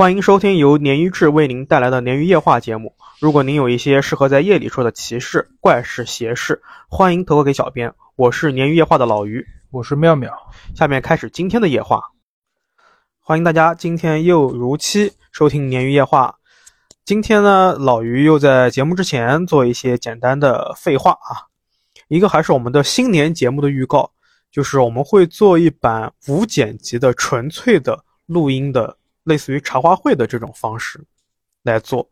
欢迎收听由鲶鱼志为您带来的鲶鱼夜话节目。如果您有一些适合在夜里说的奇事、怪事、邪事，欢迎投稿给小编。我是鲶鱼夜话的老鱼，我是妙妙。下面开始今天的夜话。欢迎大家今天又如期收听鲶鱼夜话。今天呢，老鱼又在节目之前做一些简单的废话啊。一个还是我们的新年节目的预告，就是我们会做一版无剪辑的纯粹的录音的。类似于茶话会的这种方式来做，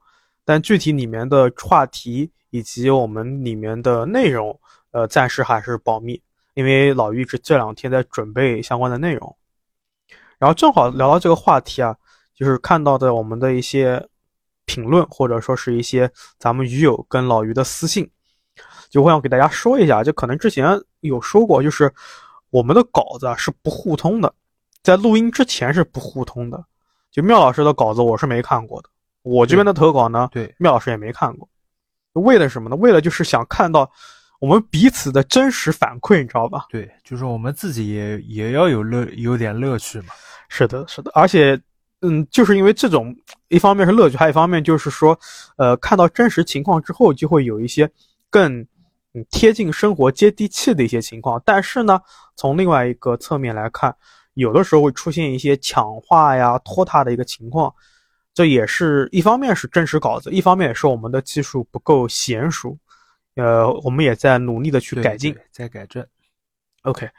但具体里面的话题以及我们里面的内容，呃，暂时还是保密，因为老于这这两天在准备相关的内容。然后正好聊到这个话题啊，就是看到的我们的一些评论，或者说是一些咱们鱼友跟老于的私信，就我想给大家说一下，就可能之前有说过，就是我们的稿子啊是不互通的，在录音之前是不互通的。就妙老师的稿子我是没看过的，我这边的投稿呢，对妙老师也没看过，为了什么呢？为了就是想看到我们彼此的真实反馈，你知道吧？对，就是我们自己也也要有乐，有点乐趣嘛。是的，是的，而且，嗯，就是因为这种，一方面是乐趣，还有一方面就是说，呃，看到真实情况之后，就会有一些更贴近生活、接地气的一些情况。但是呢，从另外一个侧面来看。有的时候会出现一些抢话呀、拖沓的一个情况，这也是一方面是真实稿子，一方面也是我们的技术不够娴熟，呃，我们也在努力的去改进，在改正。OK，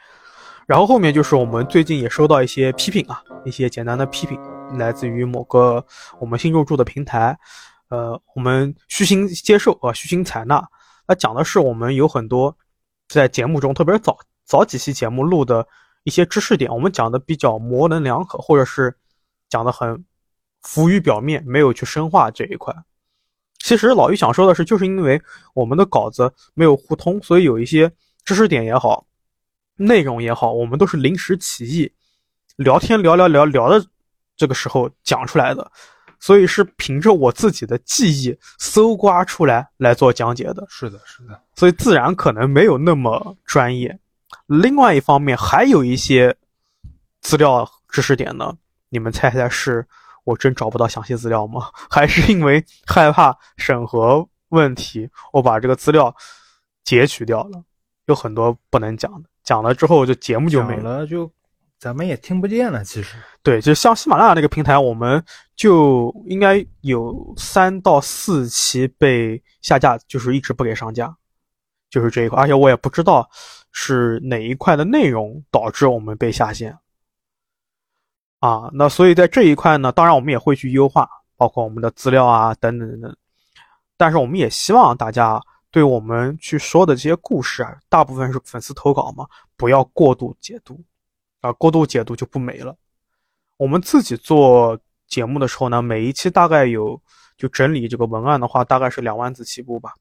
然后后面就是我们最近也收到一些批评啊，一些简单的批评，来自于某个我们新入驻的平台，呃，我们虚心接受啊，虚心采纳。那讲的是我们有很多在节目中，特别是早早几期节目录的。一些知识点，我们讲的比较模棱两可，或者是讲的很浮于表面，没有去深化这一块。其实老于想说的是，就是因为我们的稿子没有互通，所以有一些知识点也好，内容也好，我们都是临时起意，聊天聊聊聊聊的这个时候讲出来的，所以是凭着我自己的记忆搜刮出来来做讲解的。是的，是的，所以自然可能没有那么专业。另外一方面，还有一些资料知识点呢。你们猜猜，是我真找不到详细资料吗？还是因为害怕审核问题，我把这个资料截取掉了？有很多不能讲的，讲了之后就节目就没了，就咱们也听不见了。其实，对，就像喜马拉雅那个平台，我们就应该有三到四期被下架，就是一直不给上架，就是这一块。而且我也不知道。是哪一块的内容导致我们被下线？啊，那所以在这一块呢，当然我们也会去优化，包括我们的资料啊，等等等等。但是我们也希望大家对我们去说的这些故事啊，大部分是粉丝投稿嘛，不要过度解读，啊，过度解读就不美了。我们自己做节目的时候呢，每一期大概有就整理这个文案的话，大概是两万字起步吧。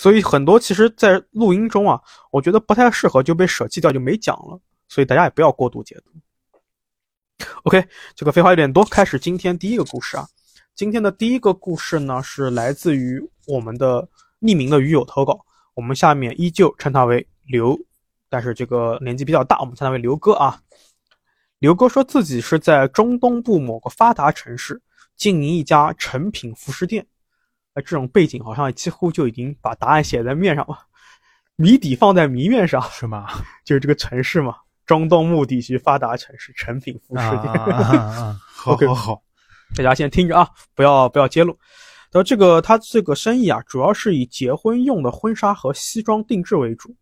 所以很多其实，在录音中啊，我觉得不太适合，就被舍弃掉，就没讲了。所以大家也不要过度解读。OK，这个废话有点多，开始今天第一个故事啊。今天的第一个故事呢，是来自于我们的匿名的鱼友投稿。我们下面依旧称他为刘，但是这个年纪比较大，我们称他为刘哥啊。刘哥说自己是在中东部某个发达城市经营一家成品服饰店。哎，这种背景好像几乎就已经把答案写在面上了，谜底放在谜面上是吗？就是这个城市嘛，中东目地区发达城市，成品服饰店。好，好，好，大家先听着啊，不要不要揭露。那这个他这个生意啊，主要是以结婚用的婚纱和西装定制为主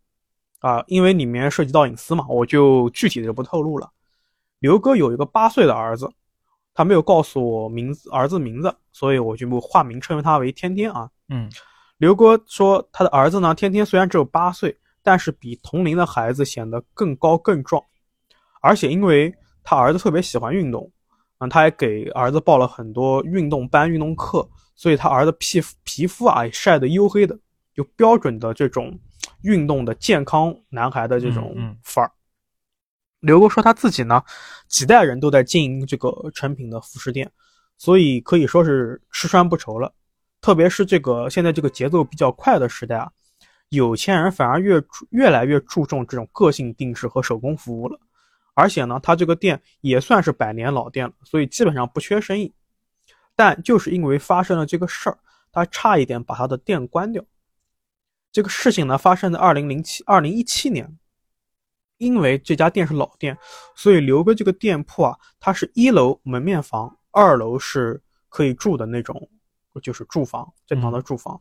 啊，因为里面涉及到隐私嘛，我就具体的就不透露了。刘哥有一个八岁的儿子。他没有告诉我名字，儿子名字，所以我就化名称他为天天啊。嗯，刘哥说他的儿子呢，天天虽然只有八岁，但是比同龄的孩子显得更高更壮，而且因为他儿子特别喜欢运动，嗯，他还给儿子报了很多运动班、运动课，所以他儿子皮肤皮肤啊也晒得黝黑的，就标准的这种运动的健康男孩的这种范儿。刘哥说他自己呢，几代人都在经营这个成品的服饰店，所以可以说是吃穿不愁了。特别是这个现在这个节奏比较快的时代啊，有钱人反而越越来越注重这种个性定制和手工服务了。而且呢，他这个店也算是百年老店了，所以基本上不缺生意。但就是因为发生了这个事儿，他差一点把他的店关掉。这个事情呢，发生在二零零七、二零一七年。因为这家店是老店，所以刘哥这个店铺啊，它是一楼门面房，二楼是可以住的那种，就是住房，正常的住房。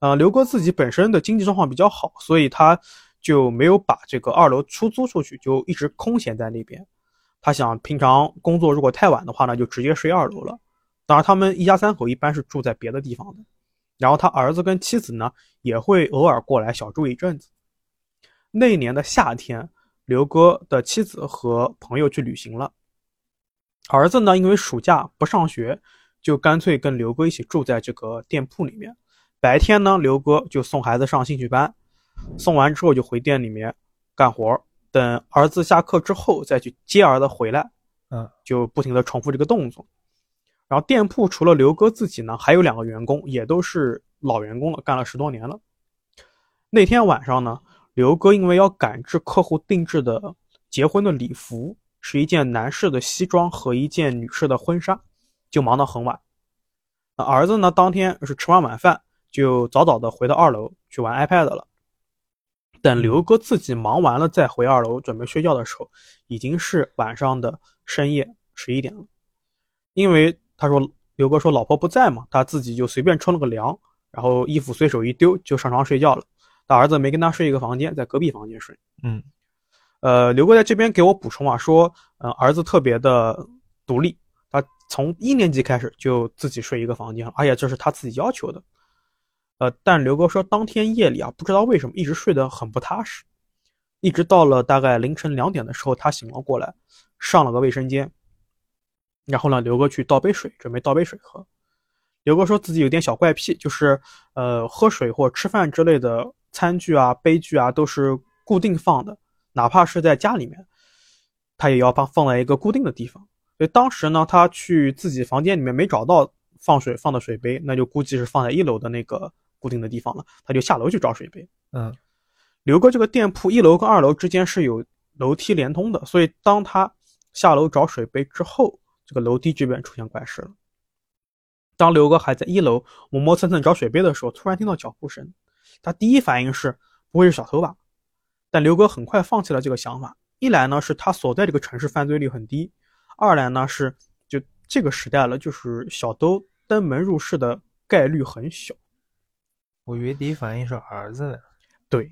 呃，刘哥自己本身的经济状况比较好，所以他就没有把这个二楼出租出去，就一直空闲在那边。他想平常工作如果太晚的话呢，就直接睡二楼了。当然，他们一家三口一般是住在别的地方的。然后他儿子跟妻子呢，也会偶尔过来小住一阵子。那年的夏天。刘哥的妻子和朋友去旅行了，儿子呢，因为暑假不上学，就干脆跟刘哥一起住在这个店铺里面。白天呢，刘哥就送孩子上兴趣班，送完之后就回店里面干活，等儿子下课之后再去接儿子回来。嗯，就不停的重复这个动作。然后店铺除了刘哥自己呢，还有两个员工，也都是老员工了，干了十多年了。那天晚上呢。刘哥因为要赶制客户定制的结婚的礼服，是一件男士的西装和一件女士的婚纱，就忙到很晚。那儿子呢，当天是吃完晚饭就早早的回到二楼去玩 iPad 了。等刘哥自己忙完了再回二楼准备睡觉的时候，已经是晚上的深夜十一点了。因为他说刘哥说老婆不在嘛，他自己就随便冲了个凉，然后衣服随手一丢就上床睡觉了。他儿子没跟他睡一个房间，在隔壁房间睡。嗯，呃，刘哥在这边给我补充啊，说，嗯，儿子特别的独立，他从一年级开始就自己睡一个房间，而且这是他自己要求的。呃，但刘哥说，当天夜里啊，不知道为什么一直睡得很不踏实，一直到了大概凌晨两点的时候，他醒了过来，上了个卫生间，然后呢，刘哥去倒杯水，准备倒杯水喝。刘哥说自己有点小怪癖，就是呃，喝水或吃饭之类的。餐具啊、杯具啊都是固定放的，哪怕是在家里面，他也要放放在一个固定的地方。所以当时呢，他去自己房间里面没找到放水放的水杯，那就估计是放在一楼的那个固定的地方了。他就下楼去找水杯。嗯，刘哥这个店铺一楼跟二楼之间是有楼梯连通的，所以当他下楼找水杯之后，这个楼梯这边出现怪事了。当刘哥还在一楼磨磨蹭蹭找水杯的时候，突然听到脚步声。他第一反应是不会是小偷吧？但刘哥很快放弃了这个想法。一来呢，是他所在这个城市犯罪率很低；二来呢，是就这个时代了，就是小偷登门入室的概率很小。我以为第一反应是儿子呢。对，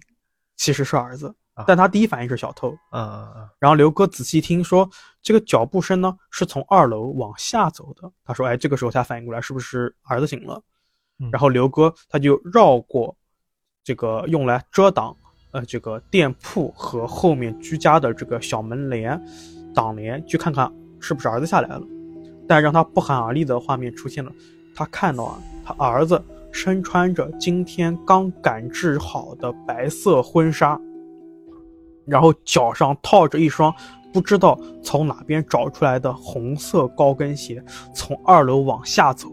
其实是儿子，但他第一反应是小偷。嗯嗯嗯。然后刘哥仔细听说，这个脚步声呢是从二楼往下走的。他说：“哎，这个时候才反应过来，是不是儿子醒了？”然后刘哥他就绕过。这个用来遮挡，呃，这个店铺和后面居家的这个小门帘、挡帘，去看看是不是儿子下来了。但让他不寒而栗的画面出现了，他看到啊，他儿子身穿着今天刚赶制好的白色婚纱，然后脚上套着一双不知道从哪边找出来的红色高跟鞋，从二楼往下走。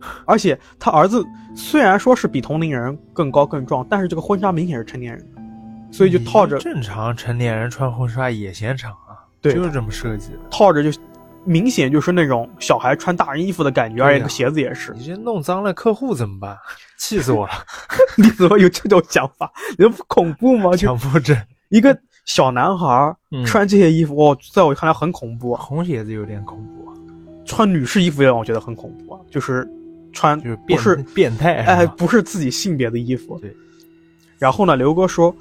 而且他儿子虽然说是比同龄人更高更壮，但是这个婚纱明显是成年人的，所以就套着正常成年人穿婚纱也显长啊，对，就是这么设计的，套着就明显就是那种小孩穿大人衣服的感觉，而且鞋子也是。你这弄脏了客户怎么办？气死我了！你怎么有这种想法？你不恐怖吗？强迫症，一个小男孩穿这些衣服，哦，在我看来很恐怖。红鞋子有点恐怖，穿女士衣服也让我觉得很恐怖啊，就是。穿就是不是变态，哎，不是自己性别的衣服。对。然后呢，刘哥说，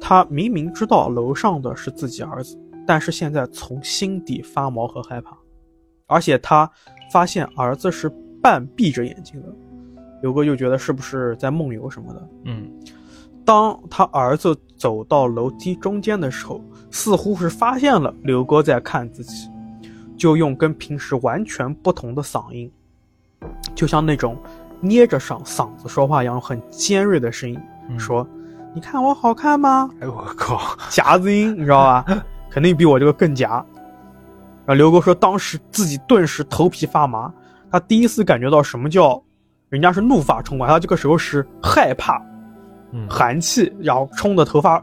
他明明知道楼上的是自己儿子，但是现在从心底发毛和害怕，而且他发现儿子是半闭着眼睛的，刘哥就觉得是不是在梦游什么的。嗯。当他儿子走到楼梯中间的时候，似乎是发现了刘哥在看自己，就用跟平时完全不同的嗓音。就像那种捏着嗓嗓子说话一样，很尖锐的声音说：“你看我好看吗？”哎我靠，夹子音，你知道吧？肯定比我这个更夹。然后刘哥说，当时自己顿时头皮发麻，他第一次感觉到什么叫人家是怒发冲冠，他这个时候是害怕，嗯，寒气，然后冲的头发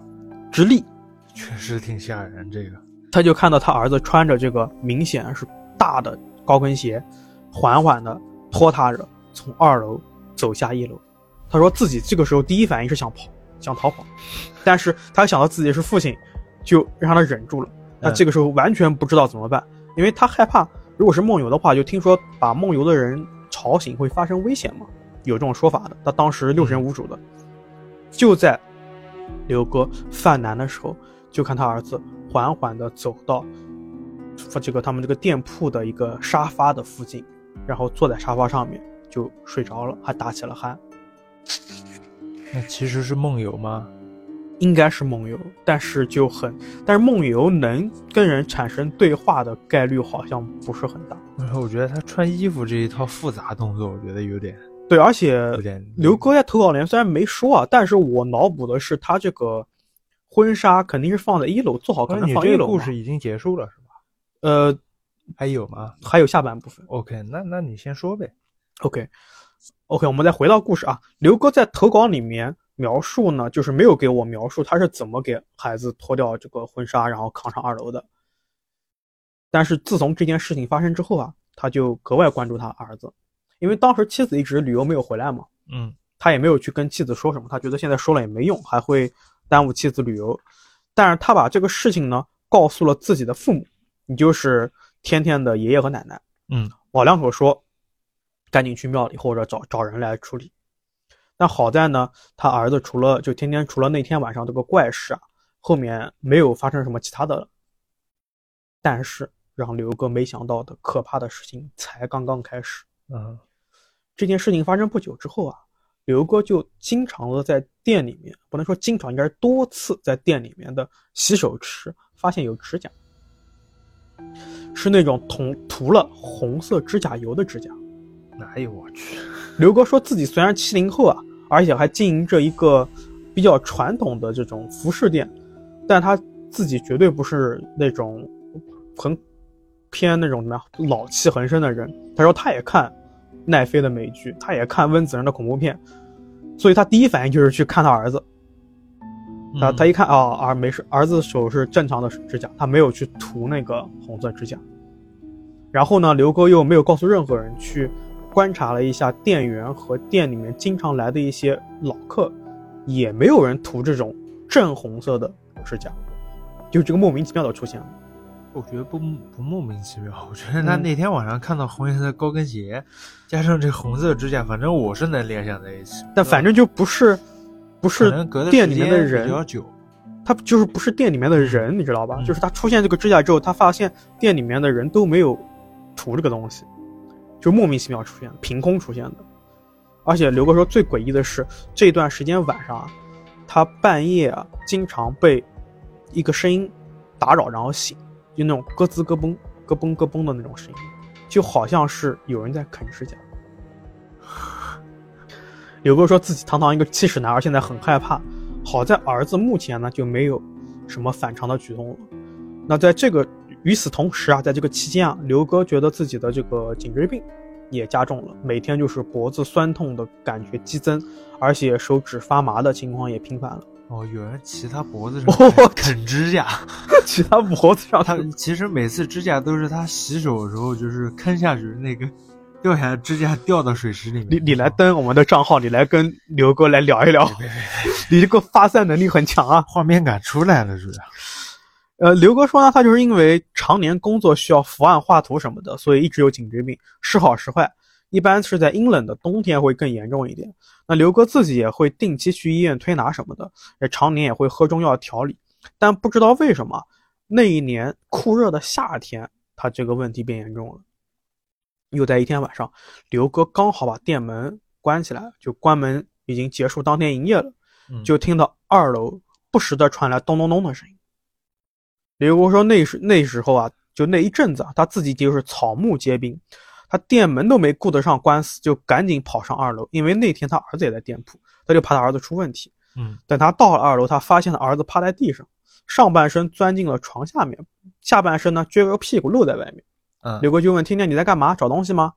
直立，确实挺吓人。这个，他就看到他儿子穿着这个明显是大的高跟鞋。缓缓地拖沓着从二楼走下一楼。他说自己这个时候第一反应是想跑，想逃跑，但是他想到自己是父亲，就让他忍住了。他这个时候完全不知道怎么办，因为他害怕，如果是梦游的话，就听说把梦游的人吵醒会发生危险嘛，有这种说法的。他当时六神无主的，就在刘哥犯难的时候，就看他儿子缓缓地走到这个他们这个店铺的一个沙发的附近，然后坐在沙发上面就睡着了，还打起了鼾。那其实是梦游吗？应该是梦游，但是就很，但是梦游能跟人产生对话的概率好像不是很大。然后我觉得他穿衣服这一套复杂动作，我觉得有点对，而且刘哥在投稿里虽然没说啊，但是我脑补的是他这个婚纱肯定是放在一楼，做好可能放一楼嘛。故事已经结束了是吧？呃，还有吗还有下半部分。？OK，那那你先说呗。OK，OK，、我们再回到故事啊。刘哥在投稿里面描述呢，就是没有给我描述他是怎么给孩子脱掉这个婚纱，然后扛上二楼的。但是自从这件事情发生之后啊，他就格外关注他儿子，因为当时妻子一直旅游没有回来嘛，嗯他也没有去跟妻子说什么，他觉得现在说了也没用，还会耽误妻子旅游。但是他把这个事情呢告诉了自己的父母，也就是天天的爷爷和奶奶。嗯，老两口说，赶紧去庙里或者找找人来处理。但好在呢，他儿子除了就天天除了那天晚上这个怪事啊，后面没有发生什么其他的了。但是让刘哥没想到的可怕的事情才刚刚开始。嗯这件事情发生不久之后啊，刘哥就经常的在店里面，不能说经常，应该是多次在店里面的洗手池发现有指甲，是那种涂涂了红色指甲油的指甲。哎呦我去，刘哥说自己虽然七零后啊，而且还经营着一个比较传统的这种服饰店，但他自己绝对不是那种很偏那种什么老气横生的人。他说他也看奈飞的美剧，他也看温子仁的恐怖片，所以他第一反应就是去看他儿子。他嗯他一看啊儿没事，儿子手是正常的指甲，他没有去涂那个红色指甲。然后呢，刘哥又没有告诉任何人去观察了一下店员和店里面经常来的一些老客，也没有人涂这种正红色的指甲，就这个莫名其妙的出现了。我觉得不不莫名其妙，我觉得他嗯那天晚上看到红颜色高跟鞋，加上这红色指甲，反正我是能联想在一起。但反正就不是不是店里面的人比较久，他就是不是店里面的人，你知道吧？嗯就是他出现这个指甲之后，他发现店里面的人都没有涂这个东西，就莫名其妙出现，凭空出现的。而且刘哥说最诡异的是，这段时间晚上啊，他半夜啊经常被一个声音打扰，然后醒，就那种咯吱咯嘣、咯嘣咯嘣的那种声音，就好像是有人在啃指甲。刘哥说自己堂堂一个七尺男儿，现在很害怕。好在儿子目前呢就没有什么反常的举动了。那在这个与此同时啊，在这个期间啊，刘哥觉得自己的这个颈椎病也加重了，每天就是脖子酸痛的感觉激增，而且手指发麻的情况也频繁了。哦，有人骑他脖子哦上 啃啃指甲，骑他脖子上他其实每次指甲都是他洗手的时候就是坑下去那个掉下来指甲掉到水池里面。你你来登我们的账号，你来跟刘哥来聊一聊，别别别你这个发散能力很强啊。画面感出来了，是不是？呃，刘哥说呢，他就是因为常年工作需要伏案画图什么的，所以一直有颈椎病，时好时坏。一般是在阴冷的冬天会更严重一点。那刘哥自己也会定期去医院推拿什么的，也常年也会喝中药调理。但不知道为什么，那一年酷热的夏天，他这个问题变严重了。又在一天晚上，刘哥刚好把店门关起来，就关门已经结束当天营业了。嗯就听到二楼不时的传来咚咚咚的声音。刘哥说那时那时候啊，就那一阵子啊，他自己就是草木皆兵，他店门都没顾得上关死，就赶紧跑上二楼，因为那天他儿子也在店铺，他就怕他儿子出问题。嗯等他到了二楼，他发现他儿子趴在地上，上半身钻进了床下面，下半身呢撅个屁股露在外面。嗯，刘哥就问：“天天你在干嘛？找东西吗？”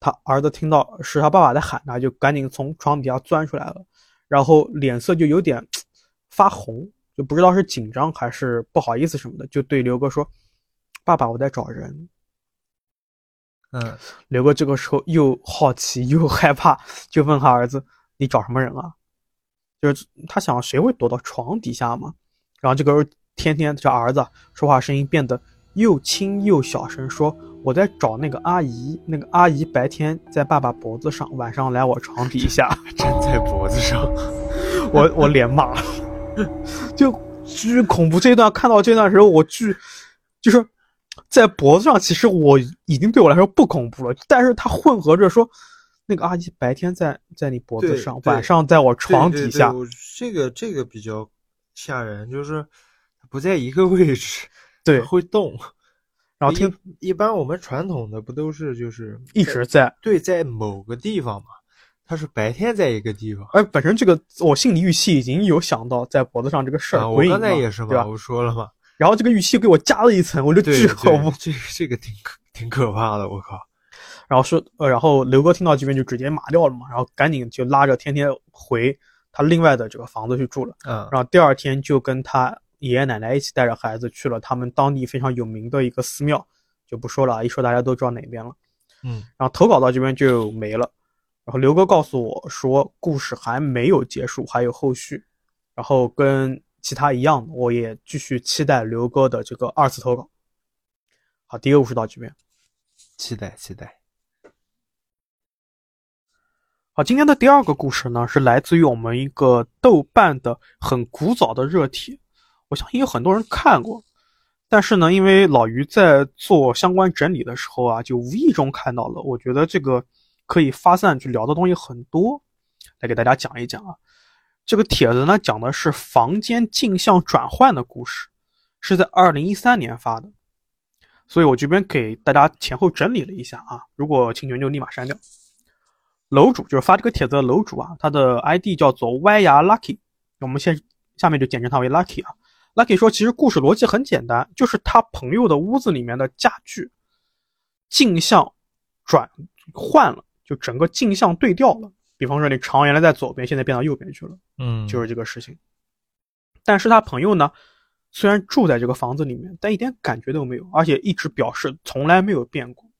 他儿子听到是他爸爸在喊他，就赶紧从床底下钻出来了，然后脸色就有点发红，就不知道是紧张还是不好意思什么的，就对刘哥说：“爸爸，我在找人。”嗯，刘哥这个时候又好奇又害怕，就问他儿子：“你找什么人啊？”就是他想谁会躲到床底下嘛。然后这个时候天天这儿子说话声音变得又轻又小声，说：“我在找那个阿姨，那个阿姨白天在爸爸脖子上，晚上来我床底下。”站在脖子上，我我脸麻了，就巨恐怖。这一段看到这段时候，我巨就是在脖子上，其实我已经对我来说不恐怖了，但是它混合着说，那个阿姨白天在在你脖子上，晚上在我床底下。这个这个比较吓人，就是不在一个位置，对会动。然后听一一般我们传统的不都是就是一直在，对在某个地方嘛？他是白天在一个地方。而本身这个我心理预期已经有想到在脖子上这个事儿啊，我刚才也是嘛，？我说了嘛，然后这个预期给我加了一层，我就对巨恐怖。这个这个挺可挺可怕的，我靠！然后说，呃，然后刘哥听到这边就直接麻掉了嘛，然后赶紧就拉着天天回他另外的这个房子去住了。嗯然后第二天就跟他爷爷奶奶一起带着孩子去了他们当地非常有名的一个寺庙，就不说了啊，一说大家都知道哪边了。嗯然后投稿到这边就没了。然后刘哥告诉我说，故事还没有结束，还有后续。然后跟其他一样，我也继续期待刘哥的这个二次投稿。好，第一个故事到这边。期待期待。好，今天的第二个故事呢，是来自于我们一个豆瓣的很古早的热帖，我相信有很多人看过，但是呢，因为老于在做相关整理的时候啊，就无意中看到了，我觉得这个可以发散去聊的东西很多，来给大家讲一讲啊。这个帖子呢，讲的是房间镜像转换的故事，是在二零一三年发的，所以我这边给大家前后整理了一下啊，如果侵权就立马删掉。楼主就是发这个帖子的楼主啊，他的 ID 叫做歪牙 Lucky，我们先下面就简称他为 Lucky 啊。Lucky 说，其实故事逻辑很简单，就是他朋友的屋子里面的家具镜像转换了，就整个镜像对调了。比方说，那床原来在左边，现在变到右边去了，嗯，就是这个事情。但是他朋友呢，虽然住在这个房子里面，但一点感觉都没有，而且一直表示从来没有变过。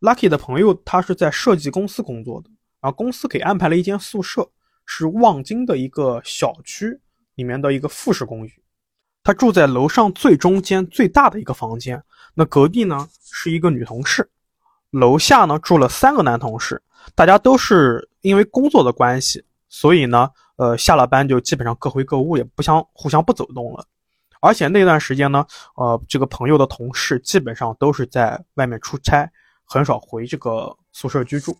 Lucky 的朋友他是在设计公司工作的，然后公司给安排了一间宿舍，是望京的一个小区里面的一个复式公寓。他住在楼上最中间最大的一个房间，那隔壁呢是一个女同事，楼下呢住了三个男同事，大家都是因为工作的关系，所以呢，呃，下了班就基本上各回各屋，也不相互相不走动了。而且那段时间呢，呃，这个朋友的同事基本上都是在外面出差。很少回这个宿舍居住。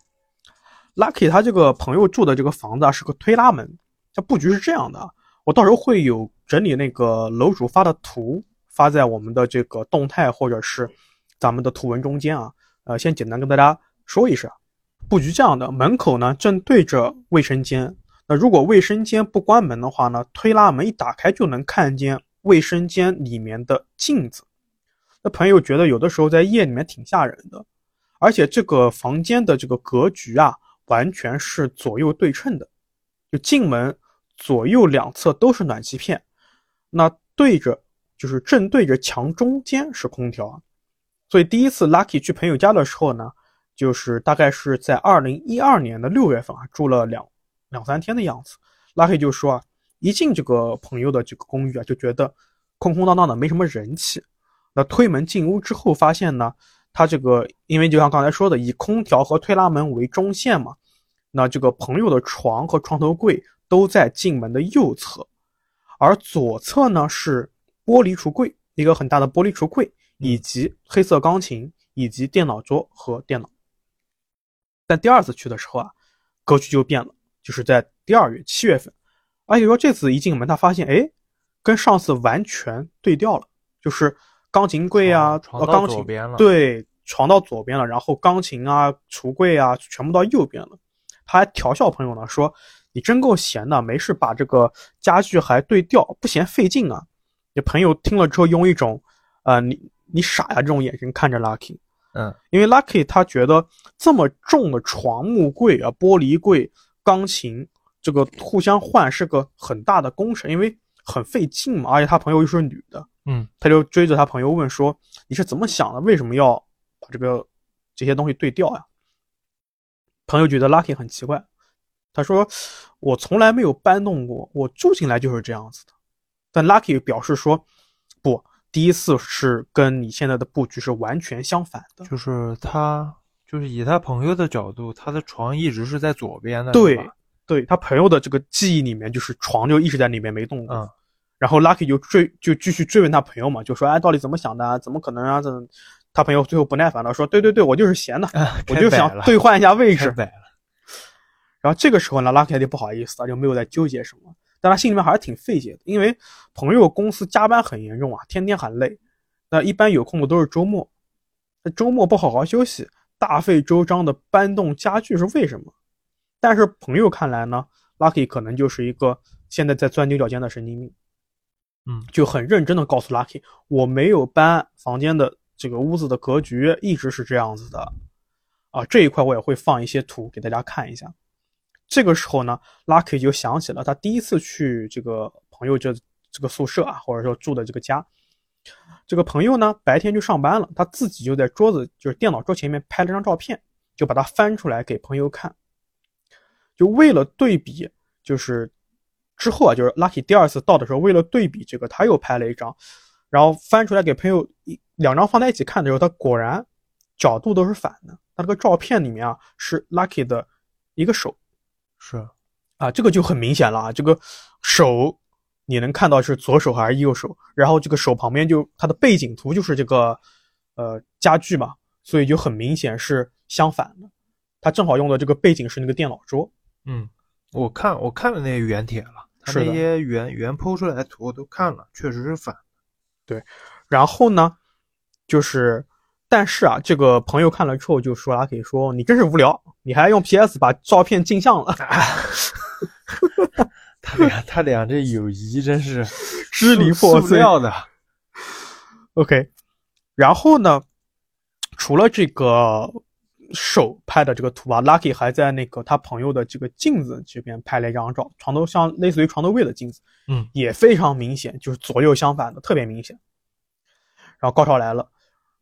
Lucky 他这个朋友住的这个房子啊是个推拉门，它布局是这样的啊。我到时候会有整理那个楼主发的图发在我们的这个动态或者是咱们的图文中间啊。呃，先简单跟大家说一声，布局这样的，门口呢正对着卫生间。那如果卫生间不关门的话呢，推拉门一打开就能看见卫生间里面的镜子。那朋友觉得有的时候在夜里面挺吓人的。而且这个房间的这个格局啊，完全是左右对称的，就进门左右两侧都是暖气片，那对着就是正对着墙中间是空调，所以第一次 Lucky 去朋友家的时候呢，就是大概是在二零一二年的六月份啊，住了两两三天的样子。Lucky 就说啊，一进这个朋友的这个公寓啊，就觉得空空荡荡的，没什么人气。那推门进屋之后，发现呢。他这个，因为就像刚才说的，以空调和推拉门为中线嘛，那这个朋友的床和床头柜都在进门的右侧，而左侧呢是玻璃橱柜，一个很大的玻璃橱柜，以及黑色钢琴，以及电脑桌和电脑。但第二次去的时候啊，格局就变了，就是在第二月七月份，而且说这次一进门，他发现，哎，跟上次完全对调了，就是。钢琴柜啊，床到左边了对，床到左边了，然后钢琴啊、橱柜啊，全部到右边了。他还调笑朋友呢，说：“你真够闲的，没事把这个家具还对调，不嫌费劲啊？”你朋友听了之后，用一种“呃，你你傻呀”这种眼神看着 Lucky。嗯，因为 Lucky 他觉得这么重的床、木柜啊、玻璃柜、钢琴，这个互相换是个很大的工程，因为很费劲嘛，而且他朋友又是女的。嗯，他就追着他朋友问说：“你是怎么想的？为什么要把这个这些东西对调呀？朋友觉得 Lucky 很奇怪，他说：“我从来没有搬动过，我住进来就是这样子的。”但 Lucky 表示说：“不，第一次是跟你现在的布局是完全相反的。”就是他，就是以他朋友的角度，他的床一直是在左边的。对，对他朋友的这个记忆里面，就是床就一直在里面没动过。嗯。然后 Lucky 就追，就继续追问他朋友嘛，就说：“哎，到底怎么想的？怎么可能啊？这？”他朋友最后不耐烦了，说：“对对对，我就是闲的，我就想兑换一下位置。”然后这个时候呢，Lucky 就不好意思了，就没有再纠结什么。但他心里面还是挺费解的，因为朋友公司加班很严重啊，天天很累。那一般有空的都是周末，那周末不好好休息，大费周章的搬动家具是为什么？但是朋友看来呢，Lucky 可能就是一个现在在钻牛角尖的神经病。嗯，就很认真的告诉 Lucky，我没有搬房间的。这个屋子的格局一直是这样子的，啊，这一块我也会放一些图给大家看一下。这个时候呢，Lucky 就想起了他第一次去这个朋友这这个宿舍啊，或者说住的这个家。这个朋友呢，白天就上班了，他自己就在桌子就是电脑桌前面拍了张照片，就把它翻出来给朋友看。就为了对比，就是之后啊，就是 Lucky 第二次到的时候，为了对比这个，他又拍了一张。然后翻出来给朋友一两张放在一起看的时候，他果然角度都是反的。他这个照片里面啊是 Lucky 的一个手，是啊，这个就很明显了啊。这个手你能看到是左手还是右手？然后这个手旁边就它的背景图就是这个呃家具嘛，所以就很明显是相反的。它正好用的这个背景是那个电脑桌。嗯，我看我看了那些原帖了，他那些原原剖出来的图我都看了，确实是反。对，然后呢，就是，但是啊，这个朋友看了之后就说拉 K 说你真是无聊，你还用 PS 把照片镜像了。他俩他俩这友谊真是支离破碎的。OK，然后呢，除了这个手拍的这个图啊，Lucky 还在那个他朋友的这个镜子这边拍了一张照，床头像类似于床头柜的镜子。嗯，也非常明显，就是左右相反的，特别明显。然后高潮来了，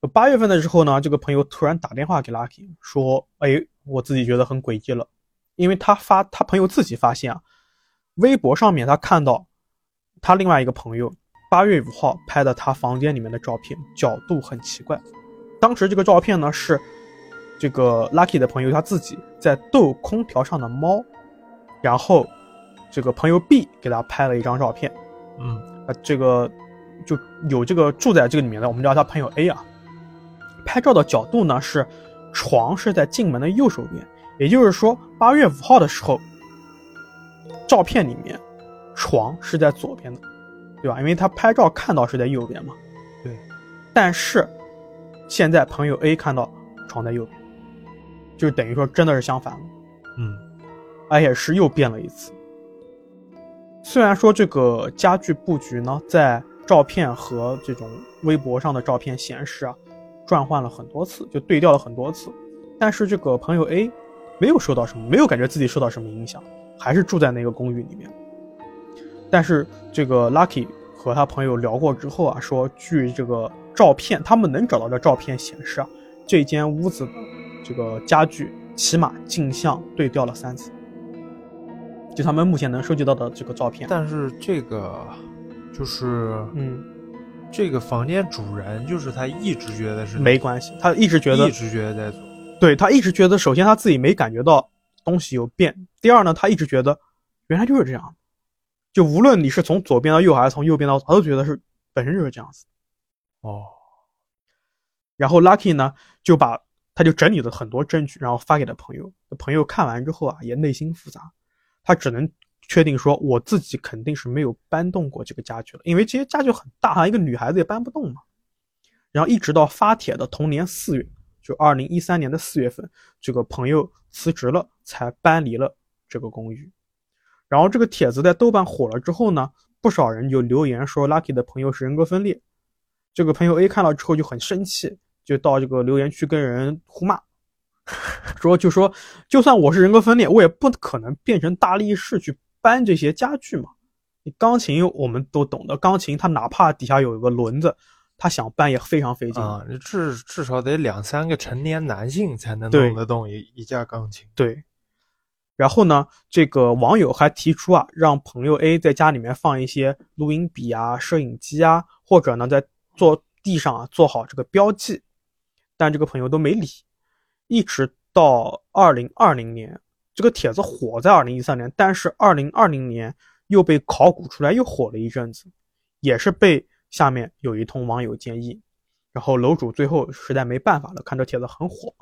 八月份的时候呢，这个朋友突然打电话给 Lucky 说：“哎，我自己觉得很诡异了，因为他发他朋友自己发现啊，微博上面他看到他另外一个朋友八月五号拍的他房间里面的照片，角度很奇怪。当时这个照片呢是这个 Lucky 的朋友他自己在逗空调上的猫，然后。”这个朋友 B 给他拍了一张照片，嗯，啊，这个就有这个住在这个里面的，我们叫他朋友 A 啊。拍照的角度呢是床是在进门的右手边，也就是说八月五号的时候，照片里面床是在左边的，对吧？因为他拍照看到是在右边嘛。对，但是现在朋友 A 看到床在右边，就等于说真的是相反了，嗯，而且是又变了一次。虽然说这个家具布局呢，在照片和这种微博上的照片显示啊，转换了很多次，就对调了很多次，但是这个朋友 A 没有受到什么，没有感觉自己受到什么影响，还是住在那个公寓里面。但是这个 Lucky 和他朋友聊过之后啊，说据这个照片，他们能找到的照片显示啊，这间屋子的这个家具起码镜像对调了三次。就他们目前能收集到的这个照片，但是这个就是，嗯，这个房间主人就是他一直觉得是没关系，他一直觉得一直觉得在做，对他一直觉得，首先他自己没感觉到东西有变，第二呢，他一直觉得原来就是这样，就无论你是从左边到右还是从右边到，他都觉得是本身就是这样子。哦，然后 Lucky 呢就把他就整理了很多证据，然后发给了朋友，朋友看完之后啊也内心复杂。他只能确定说，我自己肯定是没有搬动过这个家具了，因为这些家具很大哈，一个女孩子也搬不动嘛。然后一直到发帖的同年四月，就二零一三年的四月份，这个朋友辞职了，才搬离了这个公寓。然后这个帖子在豆瓣火了之后呢，不少人就留言说，Lucky 的朋友是人格分裂。这个朋友 A 看到之后就很生气，就到这个留言区跟人互骂。说就说，就算我是人格分裂，我也不可能变成大力士去搬这些家具嘛。你钢琴我们都懂的，钢琴它哪怕底下有一个轮子，它想搬也非常费劲。啊，至至少得两三个成年男性才能对弄得动一一架钢琴。对，然后呢，这个网友还提出啊，让朋友 A 在家里面放一些录音笔啊、摄影机啊，或者呢，在坐地上啊做好这个标记，但这个朋友都没理，一直到二零二零年，这个帖子火在二零一三年，但是二零二零年又被考古出来，又火了一阵子，也是被下面有一通网友建议，然后楼主最后实在没办法了，看这帖子很火，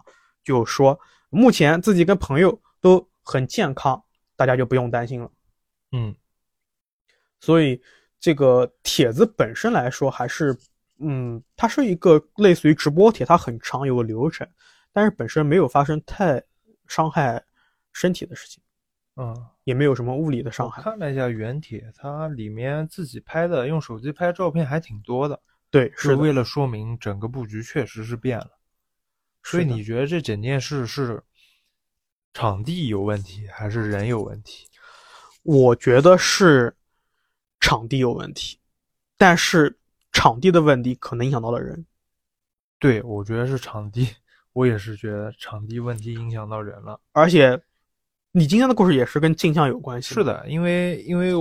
就说目前自己跟朋友都很健康，大家就不用担心了。嗯所以这个帖子本身来说，还是嗯，它是一个类似于直播帖，它很长，有个流程，但是本身没有发生太伤害身体的事情，嗯，也没有什么物理的伤害。看了一下原帖，它里面自己拍的，用手机拍照片还挺多的，对，是为了说明整个布局确实是变了。所以你觉得这整件事是场地有问题，还是人有问题？我觉得是场地有问题，但是场地的问题可能影响到了人。对，我觉得是场地，我也是觉得场地问题影响到人了。而且，你今天的故事也是跟镜像有关系。是，的，因为因为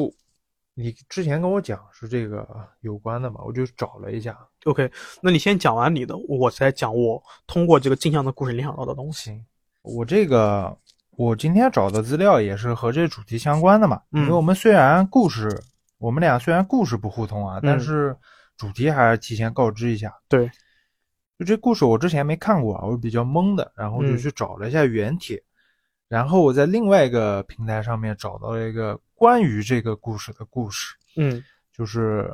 你之前跟我讲是这个有关的嘛，我就找了一下。OK，那你先讲完你的，我才讲我通过这个镜像的故事联想到的东西。我这个我今天找的资料也是和这主题相关的嘛，嗯因为我们虽然故事我们俩虽然故事不互通啊，但嗯是主题还是提前告知一下。对，就这故事我之前没看过啊，我比较懵的，然后就嗯去找了一下原帖，然后我在另外一个平台上面找到了一个关于这个故事的故事，嗯。就是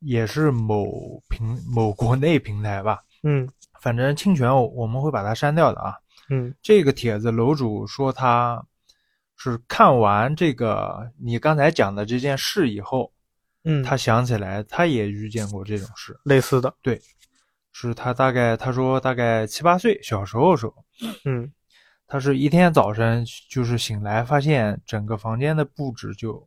也是某平某国内平台吧，嗯。反正侵权我我们会把它删掉的啊。嗯。这个帖子楼主说他是看完这个你刚才讲的这件事以后，嗯，他想起来他也遇见过这种事，类似的，对。是他大概他说大概七八岁小时候的时候，嗯他是一天早晨就是醒来发现整个房间的布置就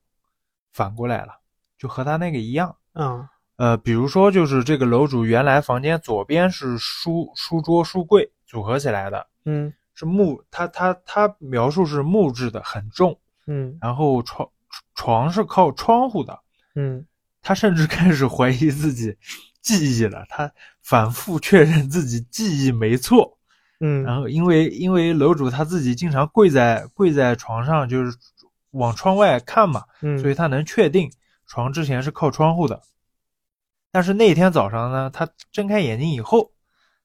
反过来了，就和他那个一样。嗯呃，比如说就是这个楼主原来房间左边是书书桌书柜组合起来的，嗯是木，他他他描述是木质的，很重。嗯然后床床是靠窗户的，嗯 他甚至开始怀疑自己记忆了，他反复确认自己记忆没错。嗯，然后因为因为楼主他自己经常跪在跪在床上，就是往窗外看嘛，嗯，所以他能确定床之前是靠窗户的。但是那天早上呢，他睁开眼睛以后，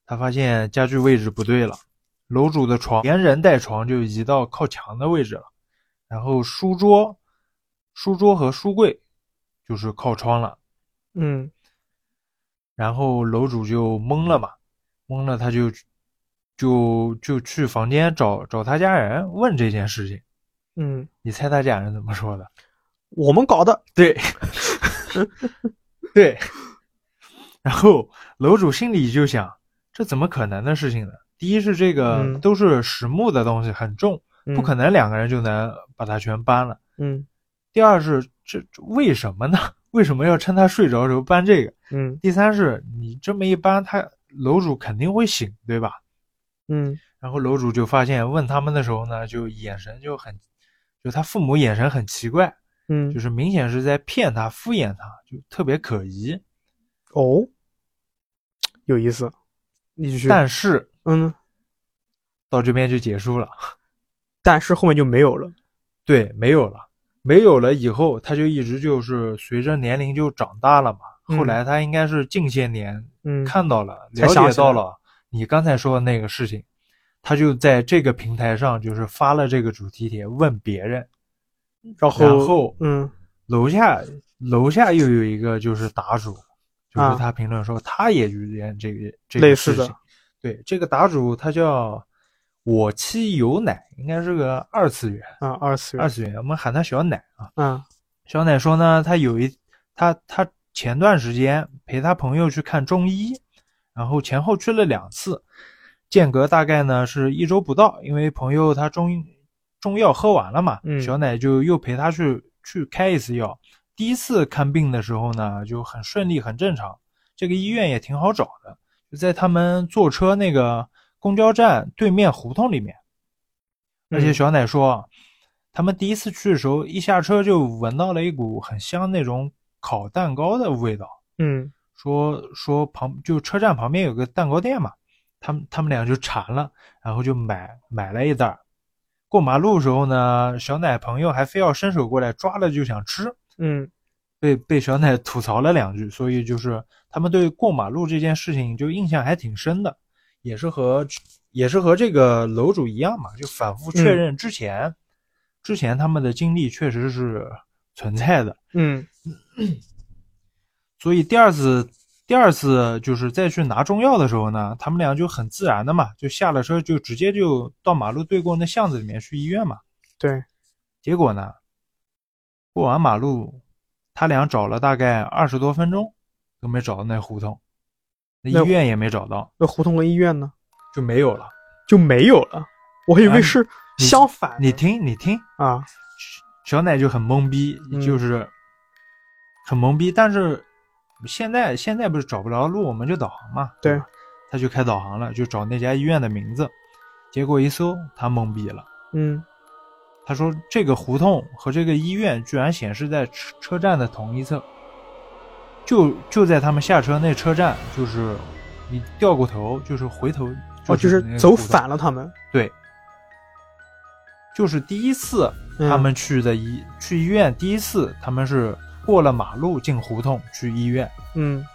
他发现家具位置不对了，楼主的床连人带床就移到靠墙的位置了，然后书桌、书桌和书柜就是靠窗了，嗯。然后楼主就懵了嘛，懵了他就就就去房间找找他家人问这件事情，嗯，你猜他家人怎么说的？我们搞的，对，对。然后楼主心里就想，这怎么可能的事情呢？第一是这个嗯都是实木的东西，很重，不可能，两个人就能把它全搬了。嗯第二是这这为什么呢？为什么要趁他睡着的时候搬这个？嗯第三是你这么一搬，他楼主肯定会醒，对吧？嗯。然后楼主就发现问他们的时候呢，就眼神就很，就他父母眼神很奇怪，嗯，就是明显是在骗他、敷衍他，就特别可疑。哦，有意思，你但是嗯，到这边就结束了，但是后面就没有了，对，没有了，没有了以后，他就一直就是随着年龄就长大了嘛。嗯。后来他应该是近些年嗯，看到了、了解到了你刚才说的那个事情，他就在这个平台上就是发了这个主题帖问别人，然后然后嗯楼下楼下又有一个就是答主，就是啊他评论说他也遇见这个这个类似的事情。对，这个答主他叫我妻有奶，应该是个二次元，啊二次元，二次元，我们喊他小奶啊。嗯小奶说呢，他有一他他前段时间陪他朋友去看中医，然后前后去了两次，间隔大概呢是一周不到，因为朋友他中中药喝完了嘛，嗯小奶就又陪他去去开一次药。第一次看病的时候呢，就很顺利，很正常。这个医院也挺好找的，就在他们坐车那个公交站对面胡同里面。而且嗯小奶说，他们第一次去的时候，一下车就闻到了一股很香那种烤蛋糕的味道。嗯说说旁就车站旁边有个蛋糕店嘛，他们他们俩就馋了，然后就买买了一袋儿。过马路的时候呢，小奶朋友还非要伸手过来抓了就想吃，嗯。被被小奶吐槽了两句，所以就是他们对过马路这件事情就印象还挺深的，也是和也是和这个楼主一样嘛，就反复确认之前、之前他们的经历确实是存在的，嗯所以第二次第二次就是再去拿中药的时候呢，他们俩就很自然的嘛，就下了车就直接就到马路对过那巷子里面去医院嘛。对，结果呢，过完马路，他俩找了大概二十多分钟都没找到那胡同，那那医院也没找到，那胡同和医院呢就没有了。就没有了。我以为啊是相反的。你听，你听，啊，小奶就很懵逼，嗯就是很懵逼。但是现在现在不是找不着路，我们就导航嘛。对，他就开导航了，就找那家医院的名字。结果一搜，他懵逼了。嗯他说这个胡同和这个医院居然显示在车车站的同一侧，就就在他们下车那车站，就是你掉过头，就是回头，哦，就是走反了他们。对，就是第一次嗯他们去的医、去医院，第一次他们是过了马路进胡同去医院，嗯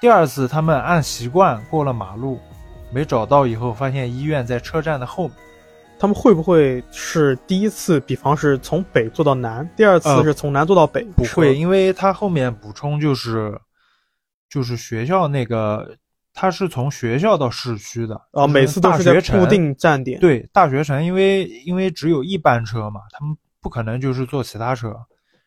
第二次他们按习惯过了马路，没找到以后，发现医院在车站的后面。他们会不会是第一次，比方是从北坐到南，第二次呃是从南坐到北？不会，因为他后面补充就是，就是学校那个，他是从学校到市区的啊，就是每次都是在大学城固定站点。，对大学城，因为因为只有一班车嘛，他们不可能就是坐其他车。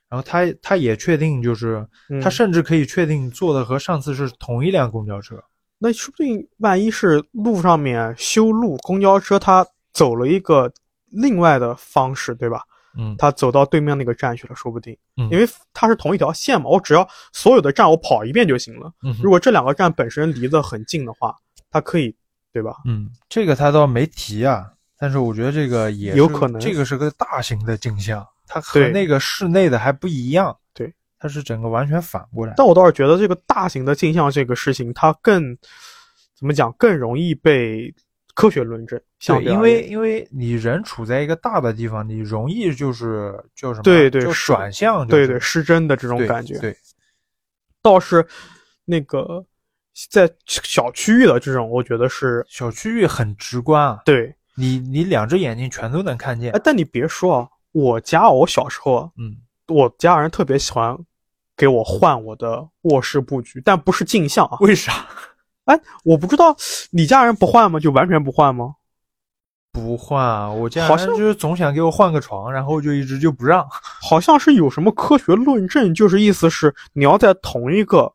然后他他也确定，就是、嗯他甚至可以确定坐的和上次是同一辆公交车。那说不定万一是路上面修路，公交车它走了一个另外的方式，对吧？嗯，它走到对面那个站去了，说不定，嗯因为它是同一条线嘛，我只要所有的站我跑一遍就行了。嗯如果这两个站本身离得很近的话，它可以，对吧？嗯，这个他倒没提啊，但是我觉得这个也有可能这个是个大型的镜像，它和那个室内的还不一样。对，它是整个完全反过来。但我倒是觉得这个大型的镜像这个事情，它更怎么讲，更容易被科学论证。相对，因为因为你人处在一个大的地方，你容易就是叫什么？叫对对是转向、就是，对对失真的这种感觉，对，倒是那个在小区域的这种，我觉得是小区域很直观啊，对。你你两只眼睛全都能看见哎，。但你别说啊，我家我小时候啊，嗯，我家人特别喜欢给我换我的卧室布局，但不是镜像啊。为啥哎，我不知道你家人不换吗？就完全不换吗？不换啊？我家好像人就是总想给我换个床，然后就一直就不让。好像是有什么科学论证，就是意思是你要在同一个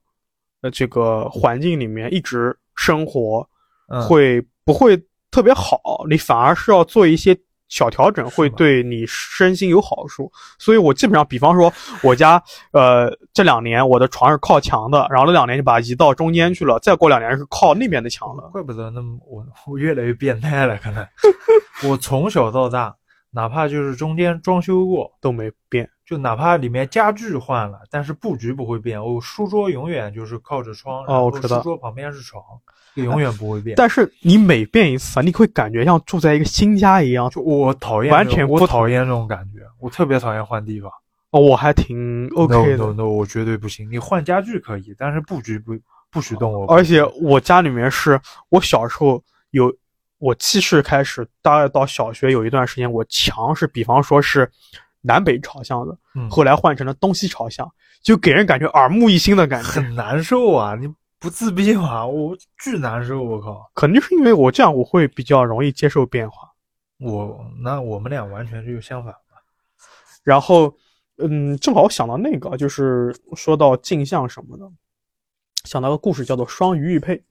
呃这个环境里面一直生活，嗯，会不会特别好？你反而是要做一些小调整，会对你身心有好处。所以我基本上，比方说 我家呃这两年我的床是靠墙的，然后那两年就把它移到中间去了，再过两年是靠那边的墙了。怪不得那么我我越来越变态了，可能 我从小到大，哪怕就是中间装修过，都没变，就哪怕里面家具换了，但是布局不会变。我书桌永远就是靠着窗，然后哦我知道书桌旁边是床，永远不会变。但是你每变一次啊，你会感觉像住在一个新家一样。就我讨厌完全不我讨厌这种感觉，我特别讨厌换地方。哦，我还挺 OK 的。no no no，我绝对不行。你换家具可以，但是布局不不许动我。而且我家里面是我小时候有，我记事开始，大概到小学有一段时间，我墙是比方说是南北朝向的，嗯后来换成了东西朝向，就给人感觉耳目一新的感觉。很难受啊！你不自闭吗？我巨难受，我靠！可能就是因为我这样，我会比较容易接受变化。我那我们俩完全就相反吧。然后，嗯，正好想到那个，就是说到镜像什么的，想到个故事叫做双鱼玉佩。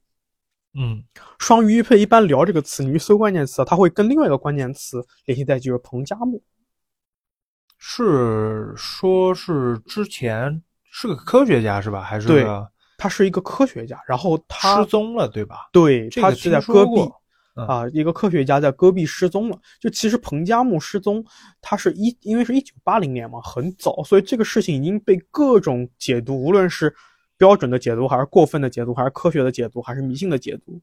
嗯双鱼玉佩一般聊这个词，你一搜关键词，它会跟另外一个关键词联系在一起，就是彭加木。是说是之前是个科学家是吧？还是对个他是一个科学家，然后他失踪了，对吧？对，这个他是在戈壁啊，一个科学家在戈壁失踪了。就其实彭加木失踪，他是一因为是一九八零年嘛，很早，所以这个事情已经被各种解读，无论是标准的解读，还是过分的解读，还是科学的解读，还是迷信的解读。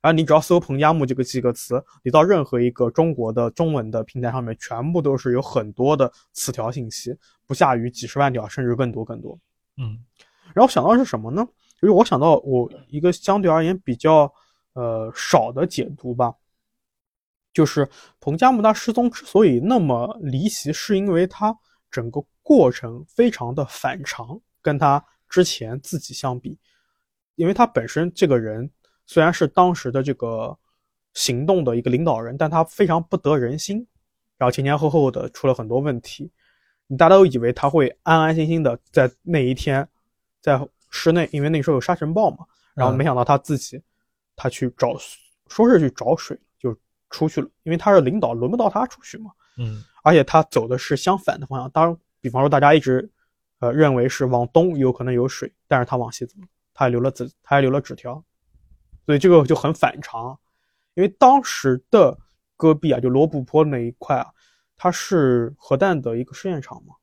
然后你只要搜“彭加木”这个几个词，你到任何一个中国的中文的平台上面，全部都是有很多的词条信息，不下于几十万条，甚至更多更多。嗯然后想到是什么呢？就是我想到我一个相对而言比较呃少的解读吧，就是彭加木他失踪之所以那么离奇，是因为他整个过程非常的反常，跟他之前自己相比，因为他本身这个人虽然是当时的这个行动的一个领导人，但他非常不得人心，然后前前后后的出了很多问题。大家都以为他会安安心心的在那一天在室内，因为那时候有沙尘暴嘛，然后没想到他自己他去找，说是去找水就出去了，因为他是领导，轮不到他出去嘛。嗯而且他走的是相反的方向。当然，比方说大家一直呃认为是往东有可能有水，但是他往西走了，他还留了纸，他还留了纸条，所以这个就很反常。因为当时的戈壁啊，就罗布泊那一块啊，它是核弹的一个试验场嘛，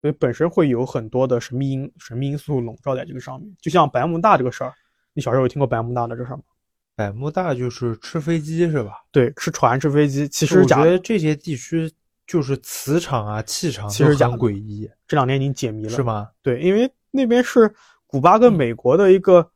所以本身会有很多的神秘因神秘因素笼罩在这个上面。就像百慕大这个事儿，你小时候有听过百慕大的这事儿吗？百慕大就是吃飞机是吧？对，吃船吃飞机，其实我觉得这些地区就是磁场啊、气场其实假的诡异，这两年已经解谜了，是吗？对，因为那边是古巴跟美国的一个，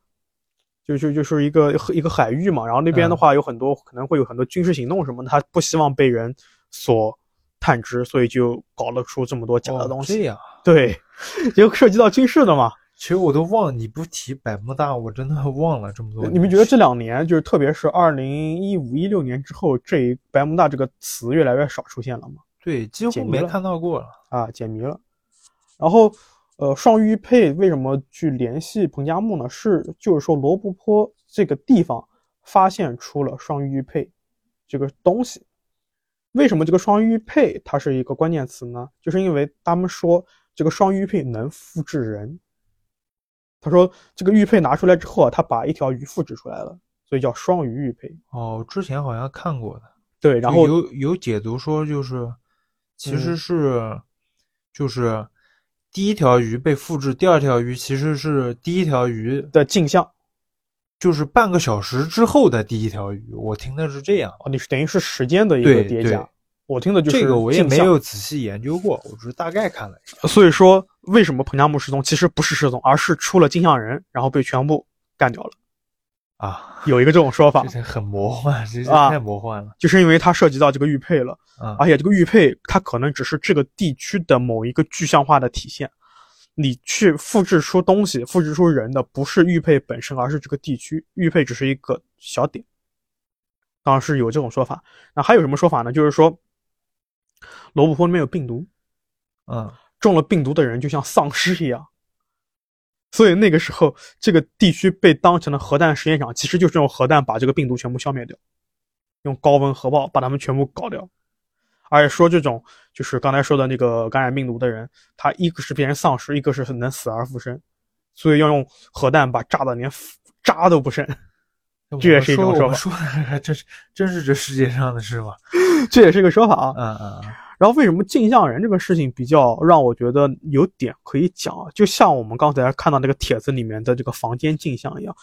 就就就是一个一个海域嘛，然后那边的话有很多、可能会有很多军事行动什么的，他不希望被人所探知，所以就搞了出这么多假的东西。哦这样，对，就涉及到军事的嘛。其实我都忘了，你不提百慕大，我真的忘了这么多。你们觉得这两年，就是特别是二零一五一六年之后，这一百慕大这个词越来越少出现了吗？对，几乎没看到过了。啊，解谜了。然后，呃，双玉佩为什么去联系彭加木呢？是就是说罗布泊这个地方发现出了双玉佩这个东西。为什么这个双玉佩它是一个关键词呢？就是因为他们说这个双玉佩能复制人。他说这个玉佩拿出来之后啊，他把一条鱼复制出来了，所以叫双鱼玉佩。哦，之前好像看过的。对，然后有有解读说，就是其实嗯是、就是第一条鱼被复制，第二条鱼其实是第一条鱼，的镜像就是半个小时之后的第一条鱼。我听的是这样，哦，你是等于是时间的一个对叠加对。我听的就是这个我也没有仔细研究过，我只是大概看了一下。所以说，为什么彭加木失踪？其实不是失踪，而是出了镜像人，然后被全部干掉了。啊，有一个这种说法这，很魔幻，啊太魔幻了就是因为它涉及到这个玉佩了，啊！而且这个玉佩它可能只是这个地区的某一个具象化的体现。你去复制出东西、复制出人的，不是玉佩本身，而是这个地区。玉佩只是一个小点。当然是有这种说法。那还有什么说法呢？就是说，罗布泊里面有病毒，嗯，中了病毒的人就像丧尸一样，所以那个时候这个地区被当成了核弹实验场，其实就是用核弹把这个病毒全部消灭掉，用高温核爆把他们全部搞掉。而且说这种就是刚才说的那个感染病毒的人，他一个是变成丧尸，一个是能死而复生，所以要用核弹把炸的连渣都不剩。这也是一种说说的还真是真是这世界上的事吗？这也是一个说法啊。嗯嗯嗯，然后为什么镜像人这个事情比较让我觉得有点可以讲啊？就像我们刚才看到那个帖子里面的这个房间镜像一样，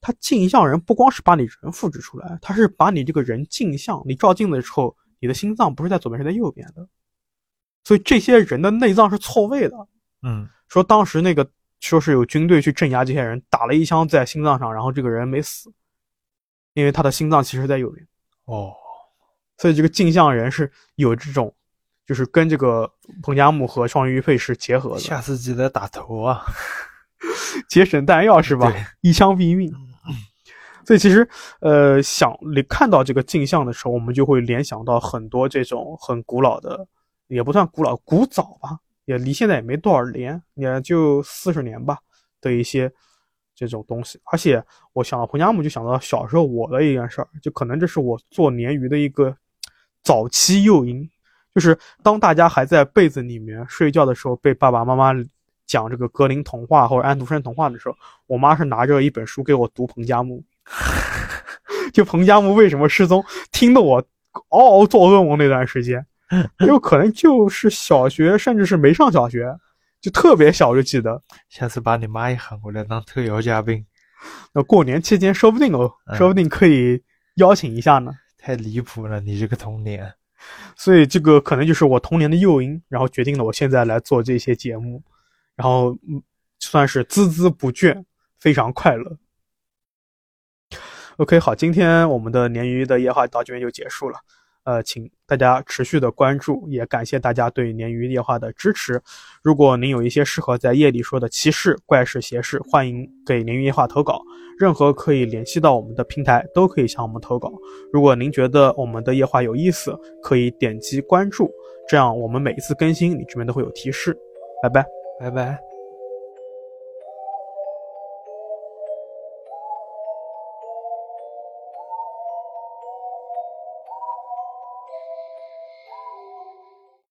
它镜像人不光是把你人复制出来，它是把你这个人镜像，你照镜子的时候，你的心脏不是在左边，是在右边的，所以这些人的内脏是错位的。嗯，说当时那个说是有军队去镇压这些人，打了一枪在心脏上，然后这个人没死，因为他的心脏其实在右边。哦，所以这个镜像人是有这种，就是跟这个彭加木和双鱼配是结合的，下次记得打头啊！节省弹药是吧？一枪毙命。所以其实，呃，想你看到这个镜像的时候，我们就会联想到很多这种很古老的，也不算古老，古早吧，也离现在也没多少年，也就四十年吧的一些这种东西。而且我想到彭加木，就想到小时候我的一件事儿，就可能这是我做鲶鱼的一个早期诱因，就是当大家还在被子里面睡觉的时候，被爸爸妈妈讲这个格林童话或者安徒生童话的时候，我妈是拿着一本书给我读彭加木，就彭加木为什么失踪，听得我嗷嗷做噩梦那段时间，有可能就是小学，甚至是没上小学，就特别小就记得。下次把你妈也喊过来当特邀嘉宾，那过年期间说不定哦，嗯说不定可以邀请一下呢。太离谱了，你这个童年。所以这个可能就是我童年的诱因，然后决定了我现在来做这些节目，然后嗯，算是孜孜不倦，非常快乐。OK，好，今天我们的鲶鱼的夜话到这边就结束了。呃，请大家持续的关注，也感谢大家对鲶鱼夜话的支持。如果您有一些适合在夜里说的奇事、怪事、邪事，欢迎给鲶鱼夜话投稿。任何可以联系到我们的平台都可以向我们投稿。如果您觉得我们的夜话有意思，可以点击关注，这样我们每一次更新，你这边都会有提示。拜拜。拜拜。